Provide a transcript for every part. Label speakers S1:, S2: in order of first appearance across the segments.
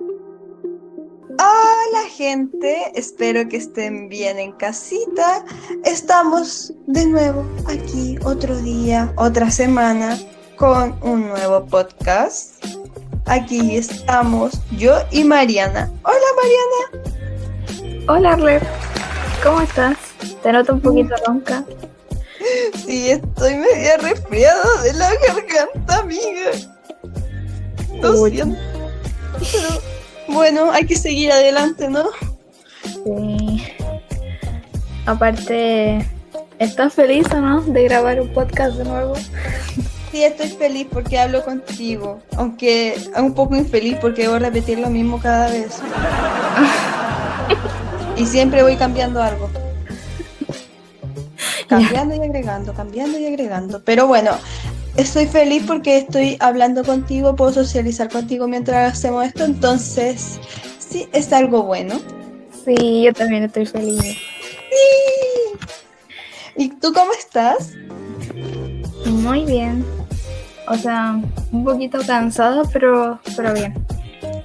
S1: Hola gente, espero que estén bien en casita. Estamos de nuevo aquí otro día, otra semana con un nuevo podcast. Aquí estamos yo y Mariana. Hola Mariana.
S2: Hola Arlet, ¿cómo estás? Te noto un poquito ronca.
S1: Sí, estoy media resfriada de la garganta, amiga. Lo siento. Pero bueno, hay que seguir adelante, ¿no?
S2: Sí. Aparte, ¿estás feliz o no de grabar un podcast de nuevo?
S1: Sí, estoy feliz porque hablo contigo, aunque un poco infeliz porque debo repetir lo mismo cada vez. y siempre voy cambiando algo. Cambiando y agregando, cambiando y agregando. Pero bueno, estoy feliz porque estoy hablando contigo, puedo socializar contigo mientras hacemos esto, entonces sí, es algo bueno.
S2: Sí, yo también estoy feliz.
S1: Sí. ¿Y tú cómo estás?
S2: Muy bien. O sea, un poquito cansada, pero, pero bien.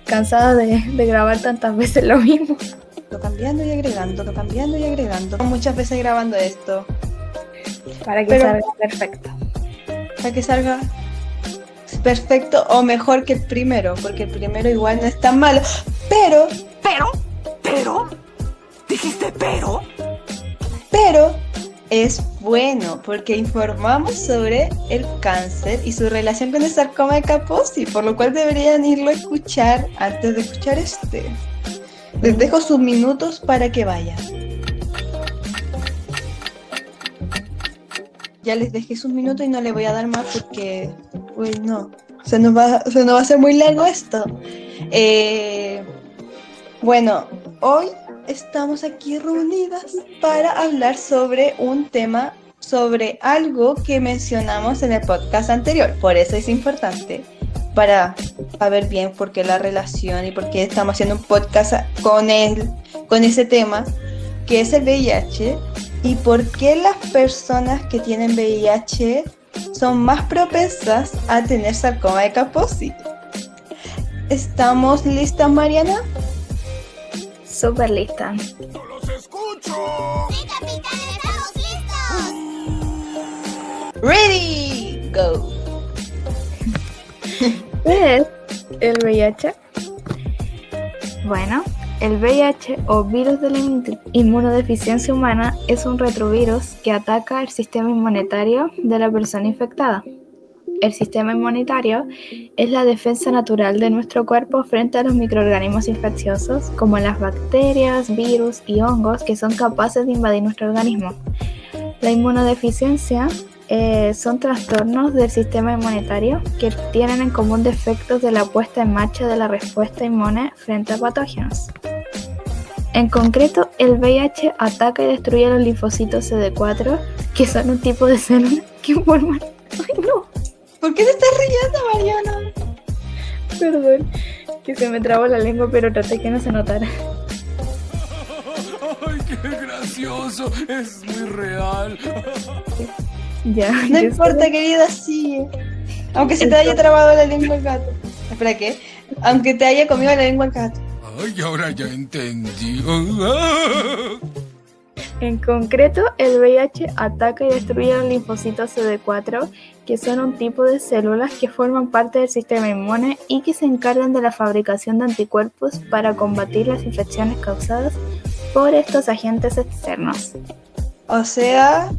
S2: Cansada de, de grabar tantas veces lo mismo.
S1: Lo cambiando y agregando, lo cambiando y agregando. Muchas veces grabando esto.
S2: Para que
S1: Pero-
S2: salga perfecto.
S1: Para que salga perfecto o mejor que el primero, porque el primero igual no es tan malo. Pero,
S3: Pero, pero, dijiste pero.
S1: pero es bueno porque informamos sobre el cáncer y su relación con el sarcoma de Kaposi, por lo cual deberían irlo a escuchar antes de escuchar este. Les dejo sus minutos para que vayan. Ya les dejé sus minutos y no les voy a dar más porque, pues no, se nos va, se nos va a hacer muy largo esto. Eh, bueno, hoy estamos aquí reunidas para hablar sobre un tema, sobre algo que mencionamos en el podcast anterior. Por eso es importante para saber bien por qué la relación y por qué estamos haciendo un podcast con él, con ese tema, que es el VIH y por qué las personas que tienen VIH son más propensas a tener sarcoma de Kaposi. ¿Estamos listas, Mariana?
S2: Súper lista.
S3: ¡No los escucho!
S1: Ready, go.
S2: ¿Qué es el VIH? Bueno, el VIH o virus de la inmu- inmunodeficiencia humana es un retrovirus que ataca el sistema inmunitario de la persona infectada. El sistema inmunitario es la defensa natural de nuestro cuerpo frente a los microorganismos infecciosos como las bacterias, virus y hongos que son capaces de invadir nuestro organismo. La inmunodeficiencia eh, son trastornos del sistema inmunitario que tienen en común defectos de la puesta en marcha de la respuesta inmune frente a patógenos. En concreto, el VIH ataca y destruye los linfocitos CD4, que son un tipo de célula que forman... ¡Ay, no!
S1: ¿Por qué te estás riendo, Mariana?
S2: Perdón, que se me trabó la lengua, pero traté que no se notara.
S3: ¡Ay, qué gracioso! Es muy real.
S2: Ya,
S1: No importa, querida, sigue. Aunque se te haya trabado la lengua el gato. Espera, ¿qué? Aunque te haya comido la lengua el gato.
S3: Ay, ahora ya entendí.
S2: En concreto, el VIH ataca y destruye los linfocitos CD4, que son un tipo de células que forman parte del sistema inmune y que se encargan de la fabricación de anticuerpos para combatir las infecciones causadas por estos agentes externos.
S1: O sea,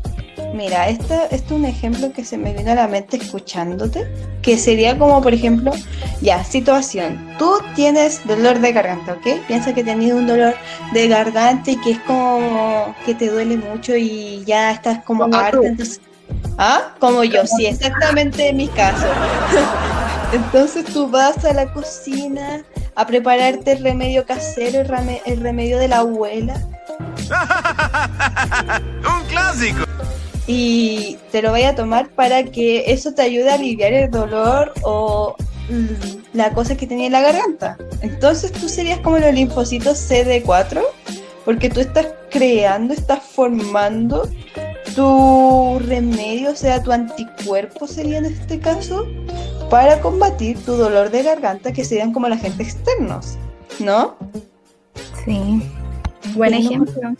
S1: mira, este, este es un ejemplo que se me vino a la mente escuchándote, que sería como, por ejemplo, ya, situación, tú tienes dolor de garganta, ¿ok? Piensa que tienes un dolor de garganta y que es como que te duele mucho y ya estás como,
S2: Como
S1: harta,
S2: tú.
S1: entonces... ¿Ah? Como yo, sí, exactamente mi caso. Entonces tú vas a la cocina a prepararte el remedio casero, el, el remedio de la abuela,
S3: ¡Un clásico!
S1: Y te lo vaya a tomar para que eso te ayude a aliviar el dolor o mm, la cosa que tenía en la garganta. Entonces tú serías como los linfocitos CD4 porque tú estás creando, estás formando tu remedio, o sea, tu anticuerpo sería en este caso, para combatir tu dolor de garganta que serían como los agentes externos, ¿no?
S2: Sí. Buen ejemplo.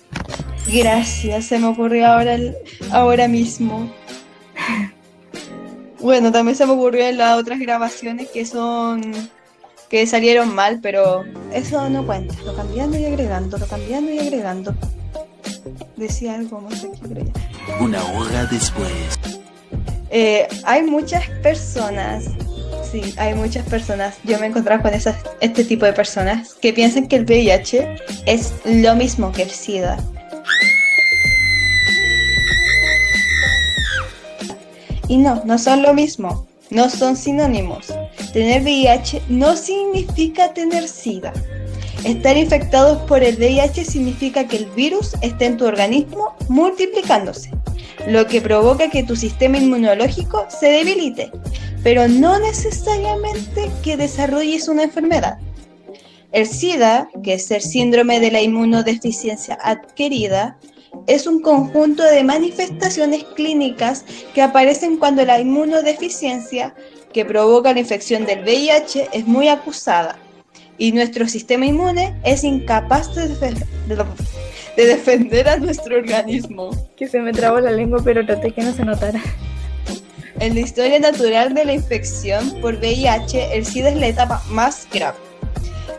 S1: Gracias, se me ocurrió ahora, el- ahora mismo. Bueno, también se me ocurrió en las otras grabaciones que son que salieron mal, pero eso no cuenta. Lo cambiando y agregando, lo cambiando y agregando. Decía algo más aquí, pero ya.
S4: Una hora después.
S1: Eh, hay muchas personas, sí, hay muchas personas. Yo me he encontrado con esas, este tipo de personas que piensan que el VIH es lo mismo que el SIDA. Y no, no son lo mismo, no son sinónimos. Tener VIH no significa tener SIDA. Estar infectados por el VIH significa que el virus está en tu organismo multiplicándose, lo que provoca que tu sistema inmunológico se debilite, pero no necesariamente que desarrolles una enfermedad. El SIDA, que es el síndrome de la inmunodeficiencia adquirida, es un conjunto de manifestaciones clínicas que aparecen cuando la inmunodeficiencia que provoca la infección del VIH es muy acusada y nuestro sistema inmune es incapaz de, defender a nuestro organismo.
S2: Que se me trabó la lengua, pero traté que no se notara.
S1: En la historia natural de la infección por VIH, el SIDA es la etapa más grave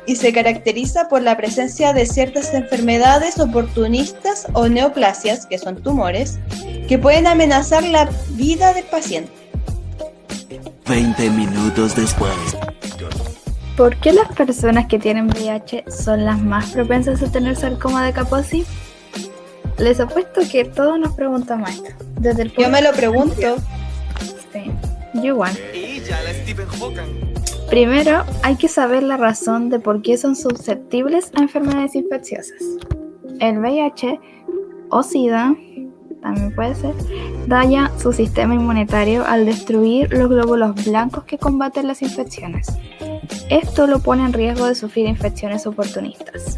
S1: y se caracteriza por la presencia de ciertas enfermedades oportunistas o neoplasias, que son tumores, que pueden amenazar la vida del paciente.
S4: 20 minutos después.
S2: ¿Por qué las personas que tienen VIH son las más propensas a tener sarcoma de Kaposi? Les apuesto que todos nos preguntamos esto. Desde el
S1: Yo me lo pregunto,
S2: Sí, yo igual.
S5: Ella, la Stephen Hawking.
S2: Primero, hay que saber la razón de por qué son susceptibles a enfermedades infecciosas. El VIH o SIDA, también puede ser, daña su sistema inmunitario al destruir los glóbulos blancos que combaten las infecciones. Esto lo pone en riesgo de sufrir infecciones oportunistas.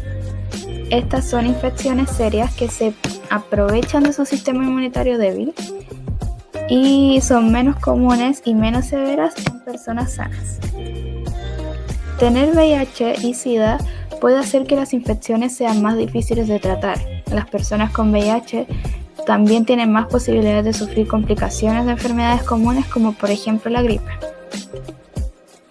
S2: Estas son infecciones serias que se aprovechan de su sistema inmunitario débil y son menos comunes y menos severas en personas sanas. Tener VIH y SIDA puede hacer que las infecciones sean más difíciles de tratar. Las personas con VIH también tienen más posibilidades de sufrir complicaciones de enfermedades comunes como por ejemplo la gripe.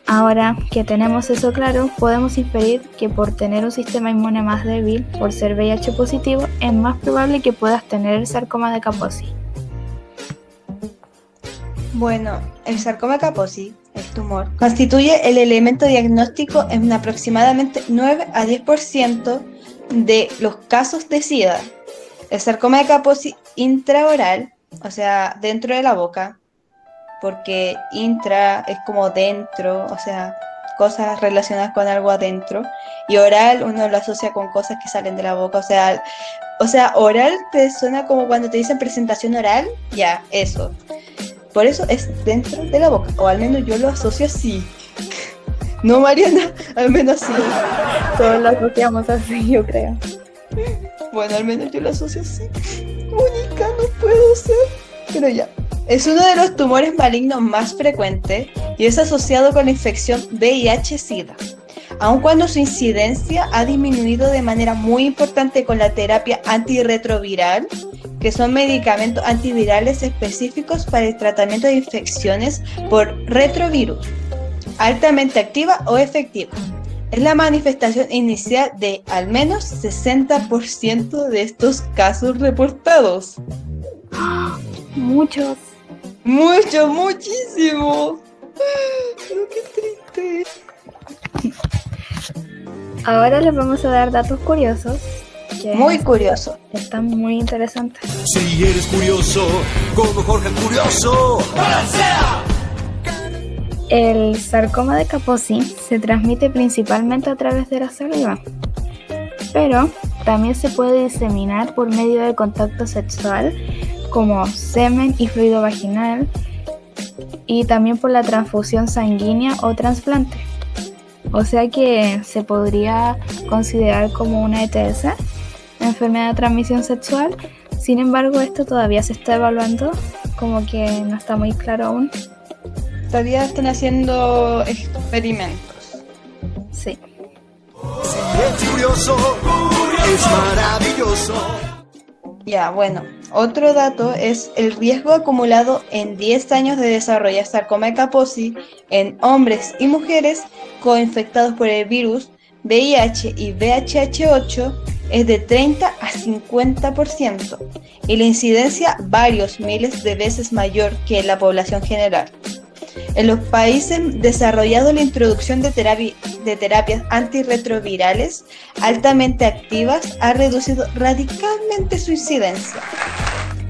S2: Ahora que tenemos eso claro, podemos inferir que por tener un sistema inmune más débil, por ser VIH positivo, es más probable que puedas tener el sarcoma de Kaposi.
S1: Bueno, el sarcoma Kaposi, el constituye el elemento diagnóstico en aproximadamente 9 a 10% de los casos de SIDA. El sarcoma de Kaposi intraoral, o sea, dentro de la boca, porque intra es como dentro, o sea, cosas relacionadas con algo adentro, y oral uno lo asocia con cosas que salen de la boca, o sea, o sea, oral te suena como cuando te dicen presentación oral, ya, eso. Por eso es dentro de la boca, o al menos yo lo asocio así. No, Mariana, al menos sí.
S2: Todos lo asociamos así, yo creo.
S1: Bueno, al menos yo lo asocio así. Mónica, no puedo ser. Pero ya. Es uno de los tumores malignos más frecuentes y es asociado con la infección VIH-Sida. Aun cuando su incidencia ha disminuido de manera muy importante con la terapia antirretroviral, que son medicamentos antivirales específicos para el tratamiento de infecciones por retrovirus, altamente activa o efectiva. Es la manifestación inicial de al menos 60% de estos casos reportados.
S2: Muchos.
S1: Mucho, muchísimo. Qué triste.
S2: Ahora les vamos a dar datos curiosos
S1: Muy curioso.
S2: están muy interesantes.
S5: Si eres curioso, como Jorge el Curioso.
S2: El sarcoma de Kaposi se transmite principalmente a través de la saliva, pero también se puede diseminar por medio de contacto sexual como semen y fluido vaginal y también por la transfusión sanguínea o trasplante. O sea que se podría considerar como una ETS, enfermedad de transmisión sexual. Sin embargo, esto todavía se está evaluando, como que no está muy claro aún.
S1: todavía están haciendo experimentos.
S2: Sí.
S5: Es curioso, es maravilloso.
S1: Ya, bueno, otro dato es el riesgo acumulado en 10 años de desarrollar sarcoma de Kaposi en hombres y mujeres coinfectados por el virus VIH y VHH8 es de 30 a 50% y la incidencia varios miles de veces mayor que en la población general. En los países desarrollados la introducción de, de terapias antirretrovirales altamente activas ha reducido radicalmente su incidencia.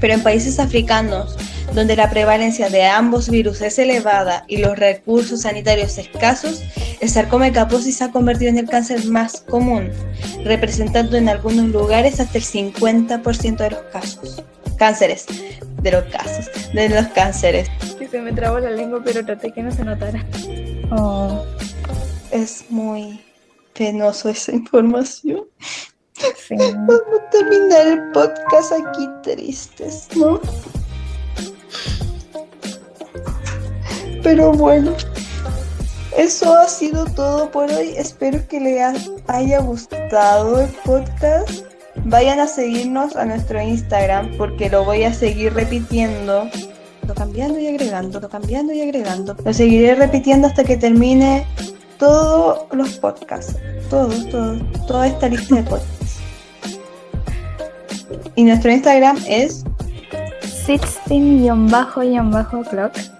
S1: Pero en países africanos, donde la prevalencia de ambos virus es elevada y los recursos sanitarios escasos, el sarcoma de Kaposi se ha convertido en el cáncer más común, representando en algunos lugares hasta el 50% de los casos. Cánceres, de los casos, de los cánceres.
S2: Que se me trabó la lengua, pero traté que no se notara.
S1: Oh, es muy penoso esa información.
S2: Sí.
S1: Vamos a terminar el podcast aquí tristes, ¿no? Pero bueno, eso ha sido todo por hoy. Espero que les haya gustado el podcast. Vayan a seguirnos a nuestro Instagram porque lo voy a seguir repitiendo. Lo cambiando y agregando, lo cambiando y agregando. Lo seguiré repitiendo hasta que termine todos los podcasts. Todos, todos, toda esta lista de podcasts. Y nuestro Instagram es
S2: 16-clock.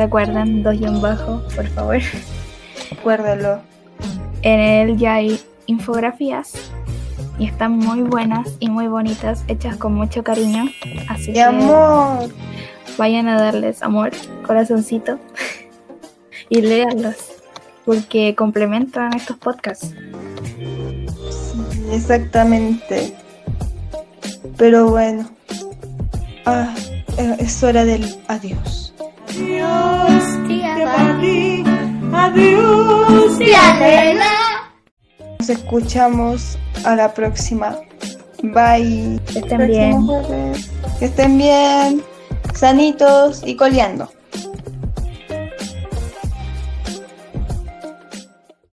S2: Recuerden, dos guion bajo, por favor.
S1: Recuérdalo.
S2: En él ya hay infografías y están muy buenas y muy bonitas, hechas con mucho cariño. Así que
S1: amor.
S2: vayan a darles amor, corazoncito y léanlos porque complementan estos podcasts.
S1: Sí, exactamente. Pero bueno. Ah, es hora del adiós. Nos escuchamos a la próxima. Bye.
S2: Que estén bien.
S1: Jueves. Que estén bien. Sanitos y coleando.